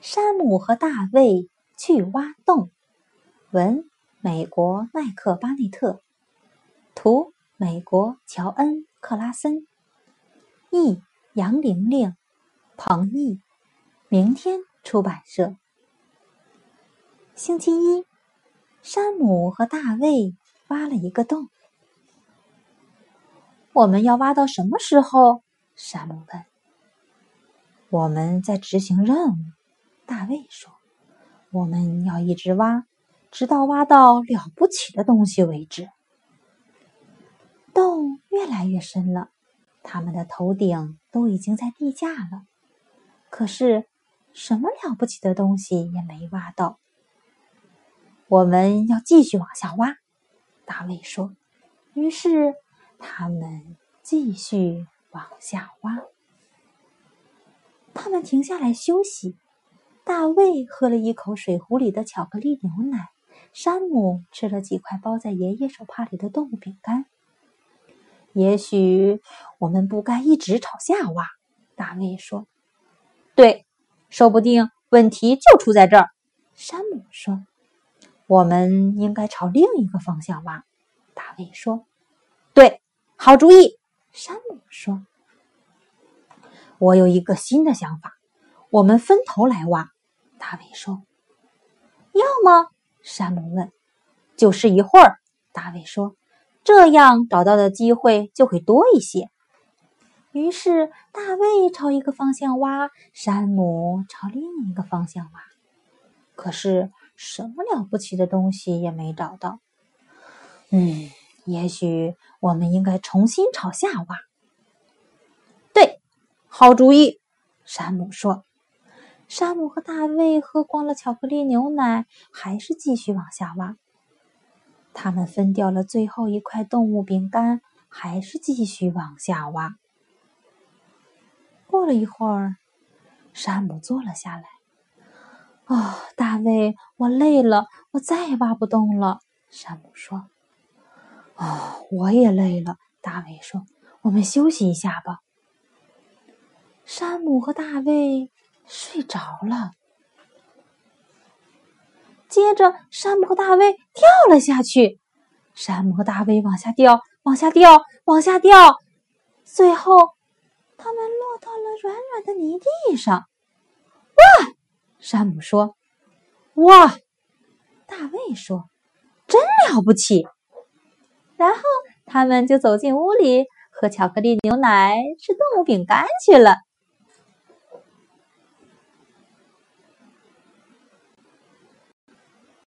山姆和大卫去挖洞。文：美国麦克巴内特。图：美国乔恩克拉森。译：杨玲玲。彭毅。明天出版社。星期一，山姆和大卫挖了一个洞。我们要挖到什么时候？山姆问。我们在执行任务，大卫说。我们要一直挖，直到挖到了不起的东西为止。洞越来越深了，他们的头顶都已经在地下了。可是，什么了不起的东西也没挖到。我们要继续往下挖，大卫说。于是，他们继续往下挖。他们停下来休息。大卫喝了一口水壶里的巧克力牛奶，山姆吃了几块包在爷爷手帕里的动物饼干。也许我们不该一直朝下挖，大卫说。对，说不定问题就出在这儿，山姆说。我们应该朝另一个方向挖，大卫说。对，好主意，山姆说。我有一个新的想法，我们分头来挖。大卫说：“要么？”山姆问。“就是一会儿。”大卫说，“这样找到的机会就会多一些。”于是，大卫朝一个方向挖，山姆朝另一个方向挖。可是，什么了不起的东西也没找到。嗯，也许我们应该重新朝下挖。对好主意，山姆说。山姆和大卫喝光了巧克力牛奶，还是继续往下挖。他们分掉了最后一块动物饼干，还是继续往下挖。过了一会儿，山姆坐了下来。“哦，大卫，我累了，我再也挖不动了。”山姆说。“哦，我也累了。”大卫说。“我们休息一下吧。”山姆和大卫睡着了。接着，山姆和大卫跳了下去。山姆和大卫往下掉，往下掉，往下掉。最后，他们落到了软软的泥地上。哇！山姆说：“哇！”大卫说：“真了不起。”然后，他们就走进屋里，喝巧克力牛奶，吃动物饼干去了。